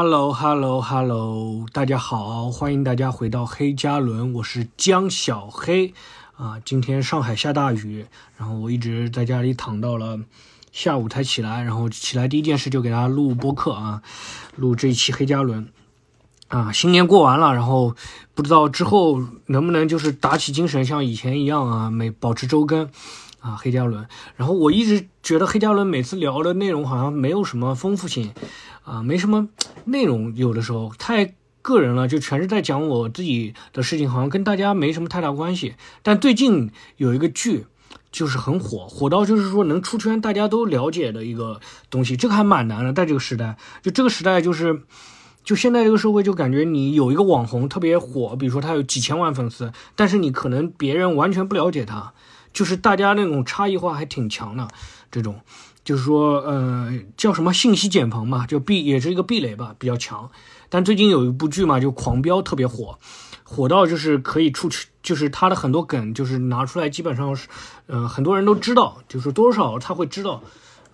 Hello，Hello，Hello，大家好，欢迎大家回到黑加仑，我是江小黑啊。今天上海下大雨，然后我一直在家里躺到了下午才起来，然后起来第一件事就给大家录播客啊，录这一期黑加仑啊。新年过完了，然后不知道之后能不能就是打起精神，像以前一样啊，每保持周更啊，黑加仑。然后我一直觉得黑加仑每次聊的内容好像没有什么丰富性。啊，没什么内容，有的时候太个人了，就全是在讲我自己的事情，好像跟大家没什么太大关系。但最近有一个剧，就是很火，火到就是说能出圈，大家都了解的一个东西，这个还蛮难的。在这个时代，就这个时代，就是就现在这个社会，就感觉你有一个网红特别火，比如说他有几千万粉丝，但是你可能别人完全不了解他，就是大家那种差异化还挺强的这种。就是说，呃，叫什么信息茧房嘛，就壁也是一个壁垒吧，比较强。但最近有一部剧嘛，就《狂飙》特别火，火到就是可以出去，就是他的很多梗，就是拿出来，基本上是，呃，很多人都知道，就是多少他会知道，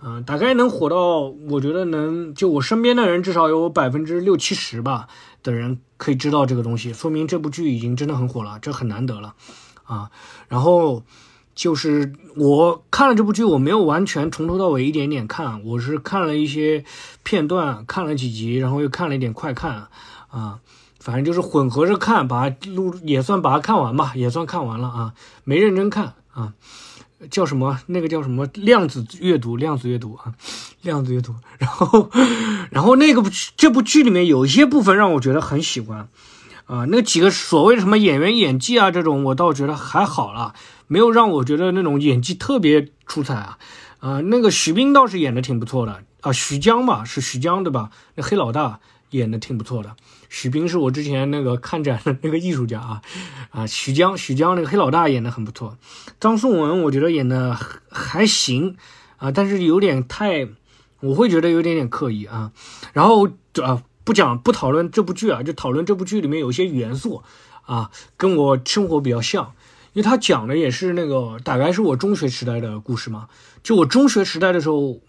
嗯，大概能火到，我觉得能，就我身边的人至少有百分之六七十吧的人可以知道这个东西，说明这部剧已经真的很火了，这很难得了，啊，然后。就是我看了这部剧，我没有完全从头到尾一点点看，我是看了一些片段，看了几集，然后又看了一点快看，啊，反正就是混合着看，把它录也算把它看完吧，也算看完了啊，没认真看啊，叫什么？那个叫什么？量子阅读，量子阅读啊，量子阅读。然后，然后那个这部剧里面有一些部分让我觉得很喜欢。啊，那几个所谓的什么演员演技啊，这种我倒觉得还好了，没有让我觉得那种演技特别出彩啊。啊，那个徐冰倒是演的挺不错的啊，徐江吧是徐江对吧？那黑老大演的挺不错的。徐冰是我之前那个看展的那个艺术家啊，啊，徐江徐江那个黑老大演的很不错。张颂文我觉得演的还行啊，但是有点太，我会觉得有点点刻意啊。然后啊。不讲不讨论这部剧啊，就讨论这部剧里面有一些元素啊，跟我生活比较像，因为他讲的也是那个大概是我中学时代的故事嘛。就我中学时代的时候，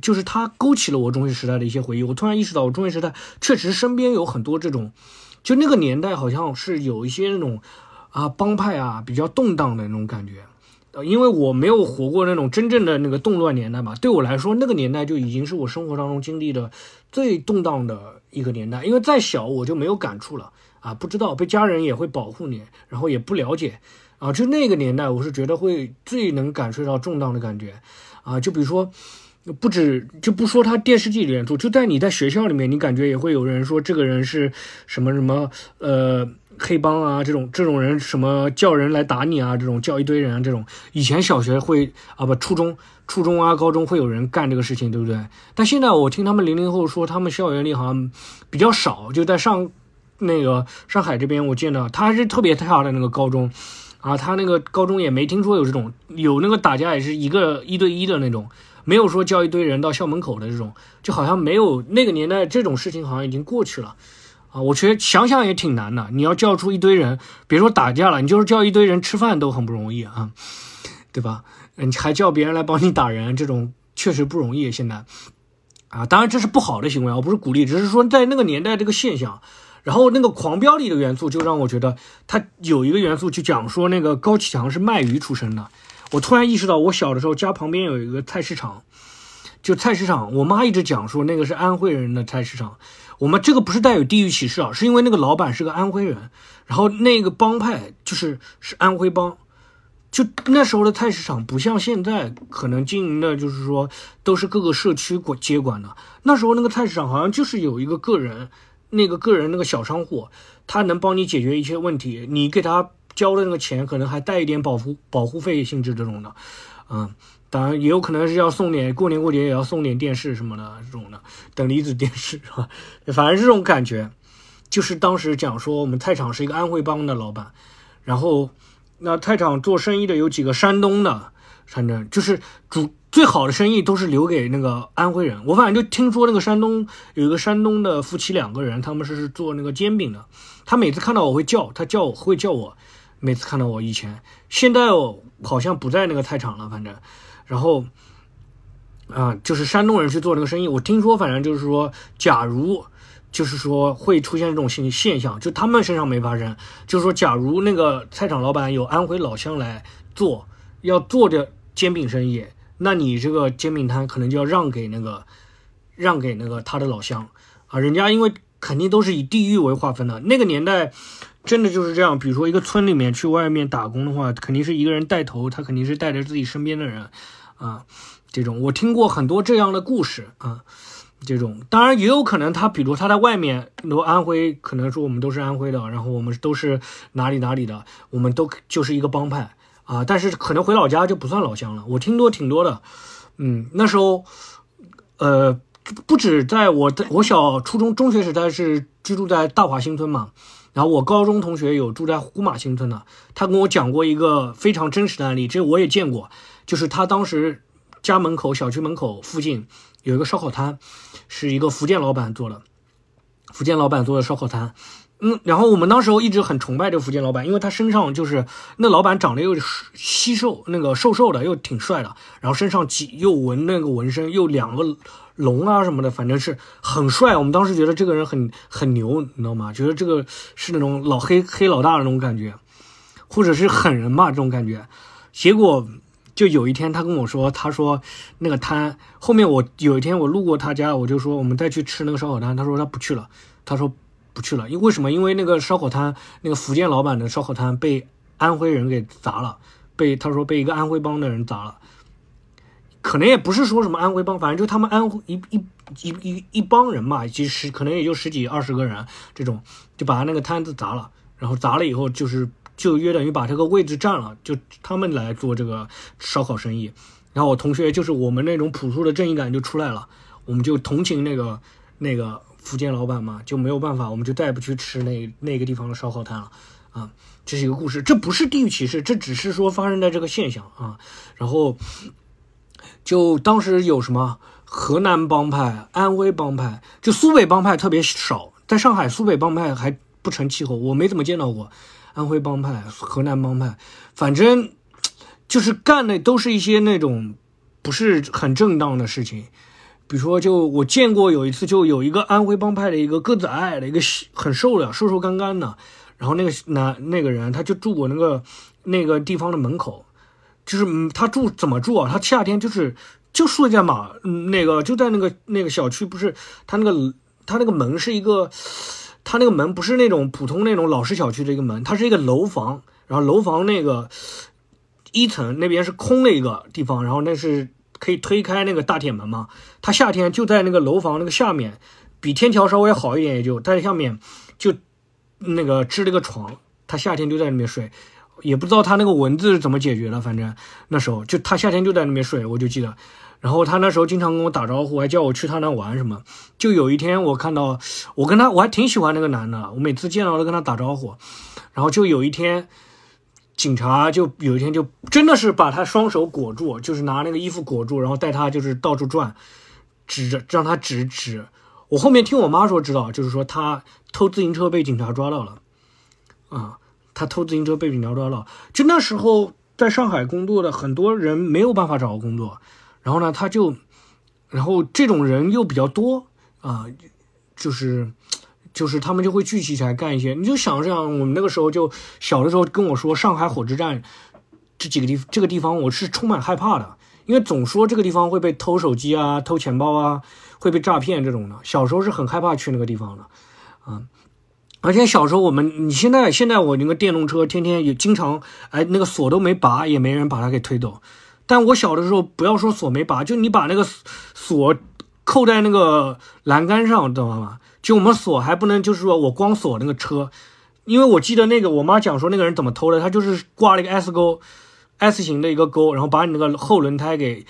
就是他勾起了我中学时代的一些回忆。我突然意识到，我中学时代确实身边有很多这种，就那个年代好像是有一些那种啊帮派啊比较动荡的那种感觉。呃，因为我没有活过那种真正的那个动乱年代嘛，对我来说，那个年代就已经是我生活当中经历的最动荡的一个年代。因为再小我就没有感触了啊，不知道被家人也会保护你，然后也不了解啊，就那个年代，我是觉得会最能感受到动荡的感觉啊。就比如说，不止就不说他电视剧里面做，就在你在学校里面，你感觉也会有人说这个人是什么什么呃。黑帮啊，这种这种人什么叫人来打你啊？这种叫一堆人啊，这种以前小学会啊不初中初中啊高中会有人干这个事情，对不对？但现在我听他们零零后说，他们校园里好像比较少。就在上那个上海这边，我见到他还是特别差的那个高中啊，他那个高中也没听说有这种有那个打架也是一个一对一的那种，没有说叫一堆人到校门口的这种，就好像没有那个年代这种事情好像已经过去了。啊，我觉得想想也挺难的。你要叫出一堆人，别说打架了，你就是叫一堆人吃饭都很不容易啊，对吧？你还叫别人来帮你打人，这种确实不容易。现在，啊，当然这是不好的行为，我不是鼓励，只是说在那个年代这个现象。然后那个《狂飙》里的元素就让我觉得，它有一个元素就讲说那个高启强是卖鱼出身的。我突然意识到，我小的时候家旁边有一个菜市场，就菜市场，我妈一直讲说那个是安徽人的菜市场。我们这个不是带有地域歧视啊，是因为那个老板是个安徽人，然后那个帮派就是是安徽帮，就那时候的菜市场不像现在可能经营的，就是说都是各个社区管接管的。那时候那个菜市场好像就是有一个个人，那个个人那个小商户，他能帮你解决一些问题，你给他交的那个钱可能还带一点保护保护费性质这种的，嗯。当然也有可能是要送点过年过节也要送点电视什么的这种的等离子电视是吧？反正这种感觉，就是当时讲说我们菜场是一个安徽帮的老板，然后那菜场做生意的有几个山东的，反正就是主最好的生意都是留给那个安徽人。我反正就听说那个山东有一个山东的夫妻两个人，他们是做那个煎饼的。他每次看到我会叫他叫我会叫我，每次看到我以前现在哦好像不在那个菜场了，反正。然后，啊，就是山东人去做这个生意。我听说，反正就是说，假如就是说会出现这种现现象，就他们身上没发生。就是说，假如那个菜场老板有安徽老乡来做，要做这煎饼生意，那你这个煎饼摊可能就要让给那个让给那个他的老乡啊，人家因为肯定都是以地域为划分的。那个年代真的就是这样，比如说一个村里面去外面打工的话，肯定是一个人带头，他肯定是带着自己身边的人啊。这种我听过很多这样的故事啊。这种当然也有可能，他比如他在外面，比如安徽，可能说我们都是安徽的，然后我们都是哪里哪里的，我们都就是一个帮派啊。但是可能回老家就不算老乡了。我听多挺多的，嗯，那时候，呃，不止在我的我小初中中学时代是居住在大华新村嘛，然后我高中同学有住在呼马新村的，他跟我讲过一个非常真实的案例，这我也见过，就是他当时家门口小区门口附近。有一个烧烤摊，是一个福建老板做的，福建老板做的烧烤摊，嗯，然后我们当时候一直很崇拜这福建老板，因为他身上就是那老板长得又稀瘦，那个瘦瘦的又挺帅的，然后身上几又纹那个纹身，又两个龙啊什么的，反正是很帅。我们当时觉得这个人很很牛，你知道吗？觉得这个是那种老黑黑老大的那种感觉，或者是狠人吧这种感觉，结果。就有一天，他跟我说，他说那个摊后面，我有一天我路过他家，我就说我们再去吃那个烧烤摊，他说他不去了，他说去了，因为什么？因为那个烧烤摊，那个福建老板的烧烤摊被安徽人给砸了，被他说被一个安徽帮的人砸了，可能也不是说什么安徽帮，反正就他们安徽一一一一一帮人嘛，其实可能也就十几二十个人这种，就把他那个摊子砸了，然后砸了以后就是。就约等于把这个位置占了，就他们来做这个烧烤生意，然后我同学就是我们那种朴素的正义感就出来了，我们就同情那个那个福建老板嘛，就没有办法，我们就再也不去吃那那个地方的烧烤摊了啊。这是一个故事，这不是地域歧视，这只是说发生在这个现象啊。然后就当时有什么河南帮派、安徽帮派，就苏北帮派特别少，在上海苏北帮派还不成气候，我没怎么见到过。安徽帮派、河南帮派，反正就是干的都是一些那种不是很正当的事情。比如说，就我见过有一次，就有一个安徽帮派的一个个子矮矮的一个很瘦的、瘦瘦干干的，然后那个男那个人他就住我那个那个地方的门口，就是他住怎么住啊？他夏天就是就睡在马那个就在那个那个小区，不是他那个他那个门是一个。他那个门不是那种普通那种老式小区的一个门，它是一个楼房，然后楼房那个一层那边是空的一个地方，然后那是可以推开那个大铁门嘛。他夏天就在那个楼房那个下面，比天桥稍微好一点，也就在下面就那个支了个床，他夏天就在那边睡，也不知道他那个蚊子是怎么解决的，反正那时候就他夏天就在那边睡，我就记得。然后他那时候经常跟我打招呼，还叫我去他那玩什么。就有一天我看到，我跟他我还挺喜欢那个男的，我每次见到都跟他打招呼。然后就有一天，警察就有一天就真的是把他双手裹住，就是拿那个衣服裹住，然后带他就是到处转，指着让他指指。我后面听我妈说知道，就是说他偷自行车被警察抓到了，啊，他偷自行车被警察抓到。就那时候在上海工作的很多人没有办法找到工作。然后呢，他就，然后这种人又比较多啊，就是，就是他们就会聚集起来干一些。你就想想，我们那个时候就小的时候跟我说，上海火车站这几个地这个地方，我是充满害怕的，因为总说这个地方会被偷手机啊、偷钱包啊，会被诈骗这种的。小时候是很害怕去那个地方的，啊，而且小时候我们，你现在现在我那个电动车天天也经常，哎，那个锁都没拔，也没人把它给推走。但我小的时候，不要说锁没拔，就你把那个锁扣在那个栏杆上，知道吗？就我们锁还不能，就是说我光锁那个车，因为我记得那个我妈讲说那个人怎么偷的，他就是挂了一个 S 钩，S 型的一个钩，然后把你那个后轮胎给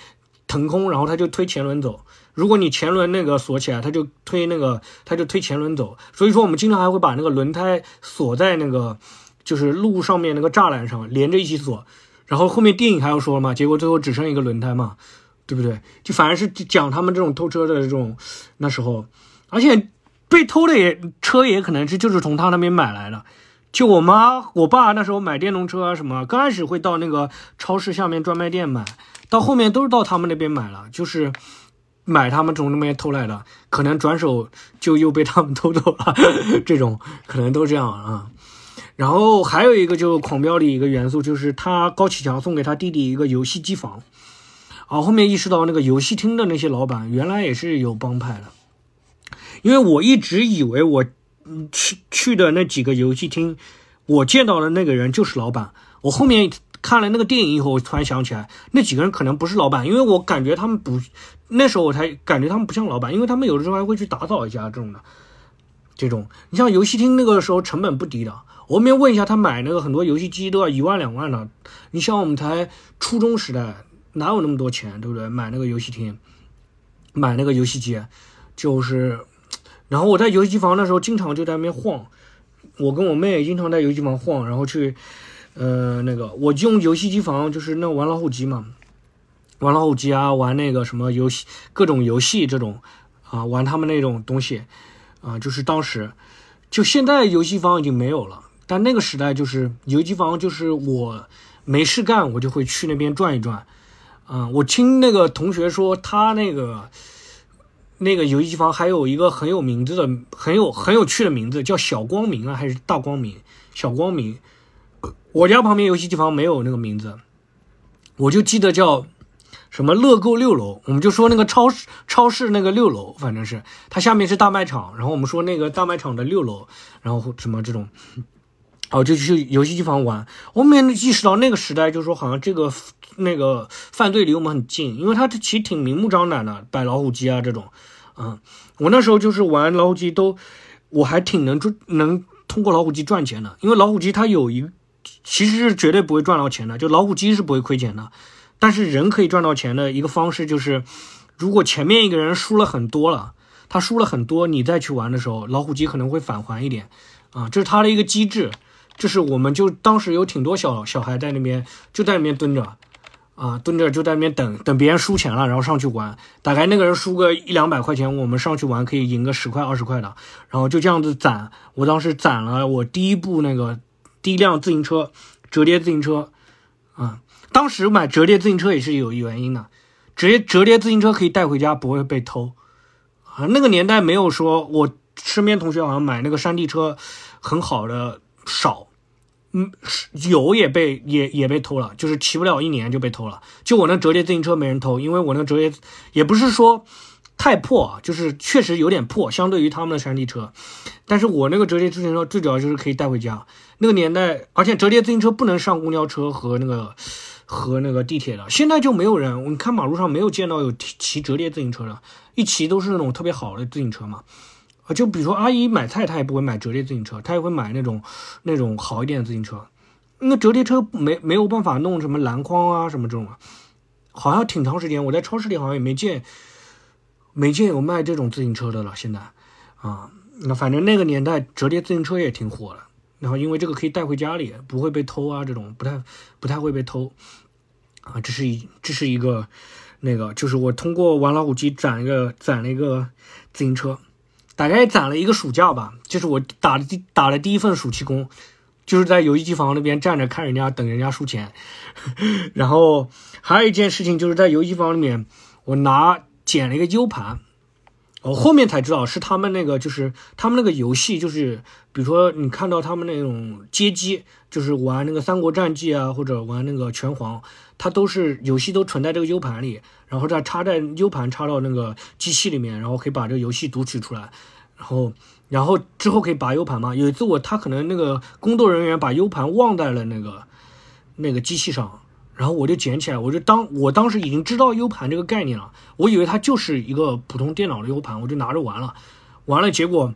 腾空，然后他就推前轮走。如果你前轮那个锁起来，他就推那个，他就推前轮走。所以说我们经常还会把那个轮胎锁在那个就是路上面那个栅栏上，连着一起锁。然后后面电影还要说嘛，结果最后只剩一个轮胎嘛，对不对？就反而是讲他们这种偷车的这种那时候，而且被偷的也车也可能是就是从他那边买来的。就我妈我爸那时候买电动车啊什么，刚开始会到那个超市下面专卖店买，到后面都是到他们那边买了。就是买他们从那边偷来的，可能转手就又被他们偷走了，这种可能都这样啊。然后还有一个就狂飙里一个元素，就是他高启强送给他弟弟一个游戏机房，啊，后面意识到那个游戏厅的那些老板原来也是有帮派的，因为我一直以为我去去的那几个游戏厅，我见到的那个人就是老板，我后面。看了那个电影以后，我突然想起来，那几个人可能不是老板，因为我感觉他们不，那时候我才感觉他们不像老板，因为他们有的时候还会去打扫一下这种的，这种。你像游戏厅那个时候成本不低的，我后面问一下，他买那个很多游戏机都要一万两万的。你像我们才初中时代，哪有那么多钱，对不对？买那个游戏厅，买那个游戏机，就是，然后我在游戏机房那时候经常就在那边晃，我跟我妹经常在游戏房晃，然后去。呃，那个我用游戏机房就是那玩老虎机嘛，玩老虎机啊，玩那个什么游戏，各种游戏这种啊，玩他们那种东西啊，就是当时，就现在游戏房已经没有了，但那个时代就是游戏机房，就是我没事干，我就会去那边转一转。嗯，我听那个同学说，他那个那个游戏机房还有一个很有名字的、很有很有趣的名字，叫小光明啊，还是大光明？小光明。我家旁边游戏机房没有那个名字，我就记得叫什么乐购六楼，我们就说那个超市超市那个六楼，反正是它下面是大卖场，然后我们说那个大卖场的六楼，然后什么这种，哦，就去游戏机房玩。我们意识到那个时代，就是说好像这个那个犯罪离我们很近，因为它其实挺明目张胆的，摆老虎机啊这种，嗯，我那时候就是玩老虎机都，我还挺能赚，能通过老虎机赚钱的，因为老虎机它有一。其实是绝对不会赚到钱的，就老虎机是不会亏钱的，但是人可以赚到钱的一个方式就是，如果前面一个人输了很多了，他输了很多，你再去玩的时候，老虎机可能会返还一点，啊，这是他的一个机制，就是我们就当时有挺多小小孩在那边就在那边蹲着，啊，蹲着就在那边等等别人输钱了，然后上去玩，大概那个人输个一两百块钱，我们上去玩可以赢个十块二十块的，然后就这样子攒，我当时攒了我第一部那个。第一辆自行车，折叠自行车，啊，当时买折叠自行车也是有原因的，折叠折叠自行车可以带回家，不会被偷，啊，那个年代没有说，我身边同学好像买那个山地车，很好的少，嗯，有也被也也被偷了，就是骑不了一年就被偷了，就我那折叠自行车没人偷，因为我那折叠也不是说。太破，就是确实有点破，相对于他们的山地车。但是我那个折叠自行车最主要就是可以带回家。那个年代，而且折叠自行车不能上公交车和那个和那个地铁的。现在就没有人，你看马路上没有见到有骑折叠自行车的，一骑都是那种特别好的自行车嘛。就比如说阿姨买菜，她也不会买折叠自行车，她也会买那种那种好一点的自行车。那折叠车没没有办法弄什么篮筐啊什么这种，好像挺长时间，我在超市里好像也没见。没见有卖这种自行车的了，现在，啊，那反正那个年代折叠自行车也挺火的，然后因为这个可以带回家里，不会被偷啊，这种不太不太会被偷，啊，这是一这是一个那个，就是我通过玩老虎机攒一个攒了一个自行车，大概攒了一个暑假吧，就是我打的第打了第一份暑期工，就是在游戏机房那边站着看人家等人家输钱，然后还有一件事情就是在游戏房里面我拿。捡了一个 U 盘，我后面才知道是他们那个，就是他们那个游戏，就是比如说你看到他们那种街机，就是玩那个《三国战记》啊，或者玩那个拳皇，它都是游戏都存在这个 U 盘里，然后再插在 U 盘插到那个机器里面，然后可以把这个游戏读取出来，然后然后之后可以拔 U 盘嘛。有一次我他可能那个工作人员把 U 盘忘在了那个那个机器上。然后我就捡起来，我就当我当时已经知道 U 盘这个概念了，我以为它就是一个普通电脑的 U 盘，我就拿着玩了，完了结果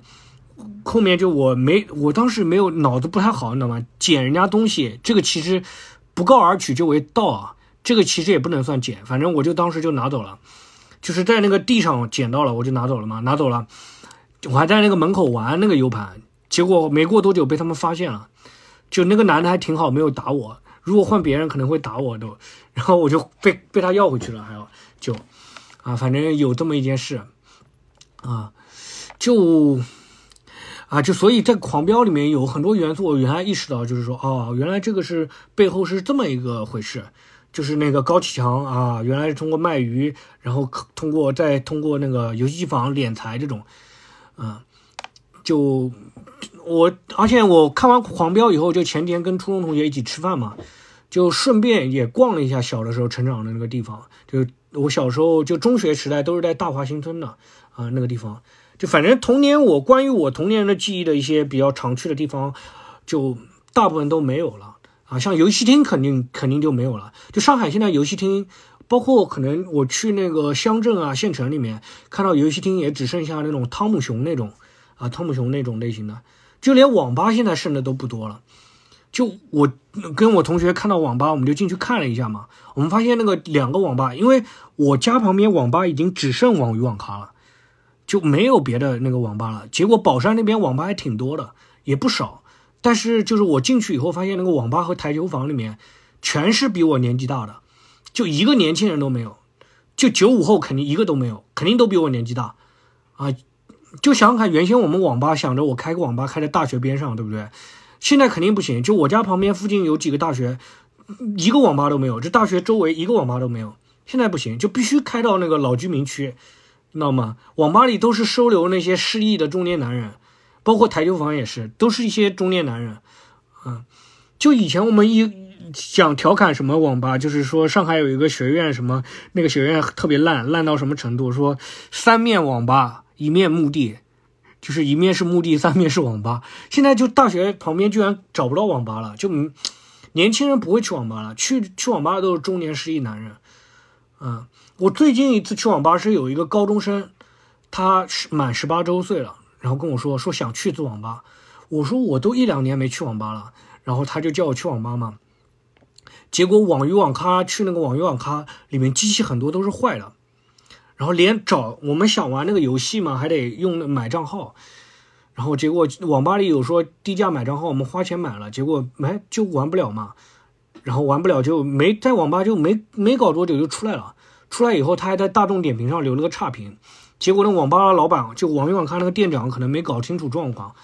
后面就我没，我当时没有脑子不太好，你知道吗？捡人家东西，这个其实不告而取就为盗啊，这个其实也不能算捡，反正我就当时就拿走了，就是在那个地上捡到了，我就拿走了嘛，拿走了，我还在那个门口玩那个 U 盘，结果没过多久被他们发现了，就那个男的还挺好，没有打我。如果换别人可能会打我都，然后我就被被他要回去了，还要就，啊，反正有这么一件事，啊，就，啊，就所以在狂飙里面有很多元素，我原来意识到就是说，哦，原来这个是背后是这么一个回事，就是那个高启强啊，原来是通过卖鱼，然后通过再通过那个游戏机房敛财这种，嗯，就我，而且我看完《狂飙》以后，就前天跟初中同学一起吃饭嘛，就顺便也逛了一下小的时候成长的那个地方，就我小时候就中学时代都是在大华新村的啊那个地方，就反正童年我关于我童年的记忆的一些比较常去的地方，就大部分都没有了。啊，像游戏厅肯定肯定就没有了。就上海现在游戏厅，包括可能我去那个乡镇啊、县城里面看到游戏厅，也只剩下那种汤姆熊那种啊，汤姆熊那种类型的。就连网吧现在剩的都不多了。就我跟我同学看到网吧，我们就进去看了一下嘛。我们发现那个两个网吧，因为我家旁边网吧已经只剩网鱼网咖了，就没有别的那个网吧了。结果宝山那边网吧还挺多的，也不少。但是就是我进去以后发现那个网吧和台球房里面全是比我年纪大的，就一个年轻人都没有，就九五后肯定一个都没有，肯定都比我年纪大，啊，就想想看，原先我们网吧想着我开个网吧开在大学边上，对不对？现在肯定不行，就我家旁边附近有几个大学，一个网吧都没有，这大学周围一个网吧都没有，现在不行，就必须开到那个老居民区，知道吗？网吧里都是收留那些失意的中年男人。包括台球房也是，都是一些中年男人，嗯，就以前我们一想调侃什么网吧，就是说上海有一个学院，什么那个学院特别烂，烂到什么程度？说三面网吧，一面墓地，就是一面是墓地，三面是网吧。现在就大学旁边居然找不到网吧了，就年轻人不会去网吧了，去去网吧都是中年失意男人。嗯，我最近一次去网吧是有一个高中生，他是满十八周岁了。然后跟我说说想去次网吧，我说我都一两年没去网吧了，然后他就叫我去网吧嘛。结果网鱼网咖去那个网鱼网咖里面机器很多都是坏的，然后连找我们想玩那个游戏嘛还得用买账号，然后结果网吧里有说低价买账号，我们花钱买了，结果没就玩不了嘛，然后玩不了就没在网吧就没没搞多久就出来了，出来以后他还在大众点评上留了个差评。结果呢，网吧老板就网鱼网咖那个店长可能没搞清楚状况，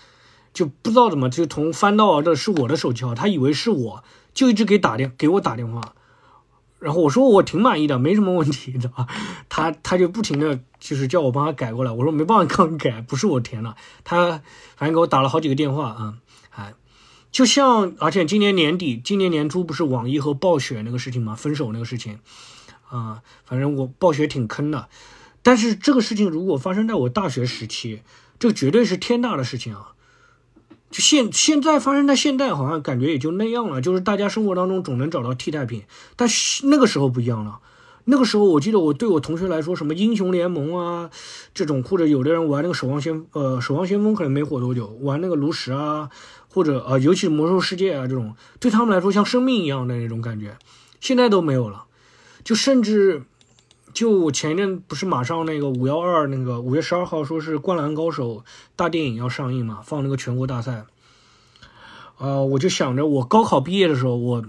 就不知道怎么就从翻到的是我的手机号，他以为是我，就一直给打电给我打电话，然后我说我挺满意的，没什么问题的，他他就不停的就是叫我帮他改过来，我说没办法刚改，不是我填的，他反正给我打了好几个电话啊，哎，就像而且今年年底，今年年初不是网易和暴雪那个事情吗？分手那个事情，啊，反正我暴雪挺坑的。但是这个事情如果发生在我大学时期，这绝对是天大的事情啊！就现现在发生在现在，好像感觉也就那样了。就是大家生活当中总能找到替代品，但是那个时候不一样了。那个时候我记得我对我同学来说，什么英雄联盟啊这种，或者有的人玩那个守望先呃守望先锋可能没火多久，玩那个炉石啊，或者呃尤其是魔兽世界啊这种，对他们来说像生命一样的那种感觉，现在都没有了，就甚至。就前一阵不是马上那个五幺二那个五月十二号说是《灌篮高手》大电影要上映嘛，放那个全国大赛。呃，我就想着我高考毕业的时候，我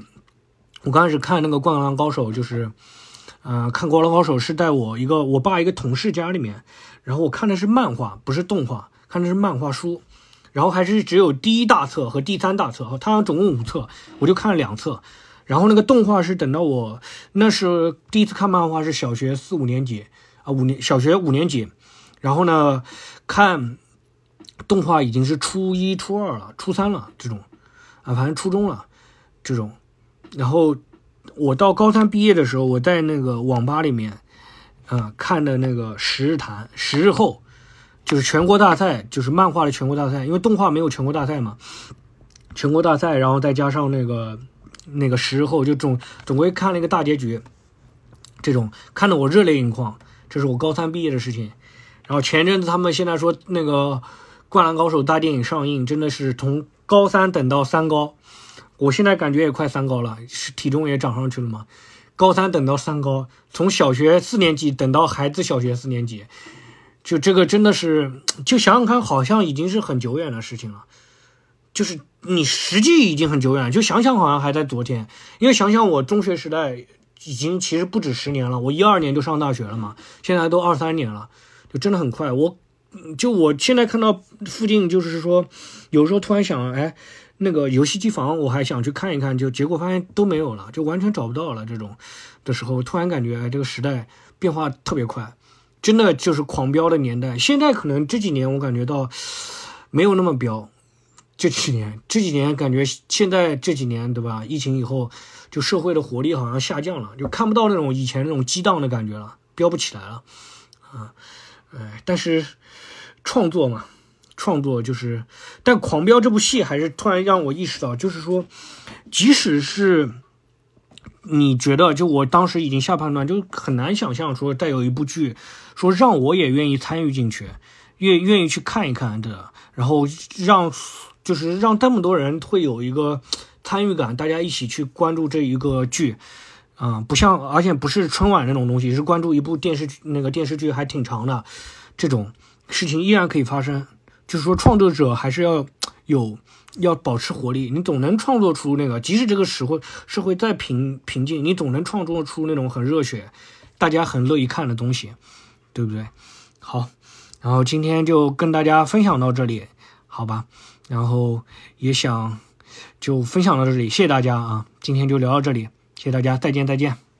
我刚开始看那个《灌篮高手》，就是，呃，看《灌篮高手》是在我一个我爸一个同事家里面，然后我看的是漫画，不是动画，看的是漫画书，然后还是只有第一大册和第三大册，它总共五册，我就看了两册。然后那个动画是等到我那是第一次看漫画是小学四五年级啊五年小学五年级，然后呢看动画已经是初一初二了初三了这种。啊反正初中了这种，然后我到高三毕业的时候我在那个网吧里面啊看的那个十日谈十日后就是全国大赛就是漫画的全国大赛，因为动画没有全国大赛嘛，全国大赛然后再加上那个。那个时候就总总归看了一个大结局，这种看得我热泪盈眶。这是我高三毕业的事情。然后前阵子他们现在说那个《灌篮高手》大电影上映，真的是从高三等到三高。我现在感觉也快三高了，是体重也长上去了嘛。高三等到三高，从小学四年级等到孩子小学四年级，就这个真的是，就想想看，好像已经是很久远的事情了。就是你实际已经很久远，就想想好像还在昨天。因为想想我中学时代已经其实不止十年了，我一二年就上大学了嘛，现在都二三年了，就真的很快。我就我现在看到附近，就是说有时候突然想，哎，那个游戏机房，我还想去看一看，就结果发现都没有了，就完全找不到了。这种的时候，突然感觉这个时代变化特别快，真的就是狂飙的年代。现在可能这几年我感觉到没有那么飙，这几年这几年感觉现在这几年对吧？疫情以后，就社会的活力好像下降了，就看不到那种以前那种激荡的感觉了，飙不起来了啊。哎，但是创作嘛。创作就是，但《狂飙》这部戏还是突然让我意识到，就是说，即使是你觉得，就我当时已经下判断，就很难想象说再有一部剧，说让我也愿意参与进去，愿愿意去看一看的，然后让就是让这么多人会有一个参与感，大家一起去关注这一个剧，啊，不像而且不是春晚那种东西，是关注一部电视剧，那个电视剧还挺长的，这种事情依然可以发生。就是说，创作者还是要有要保持活力，你总能创作出那个，即使这个社会社会再平平静，你总能创作出那种很热血、大家很乐意看的东西，对不对？好，然后今天就跟大家分享到这里，好吧？然后也想就分享到这里，谢谢大家啊！今天就聊到这里，谢谢大家，再见再见。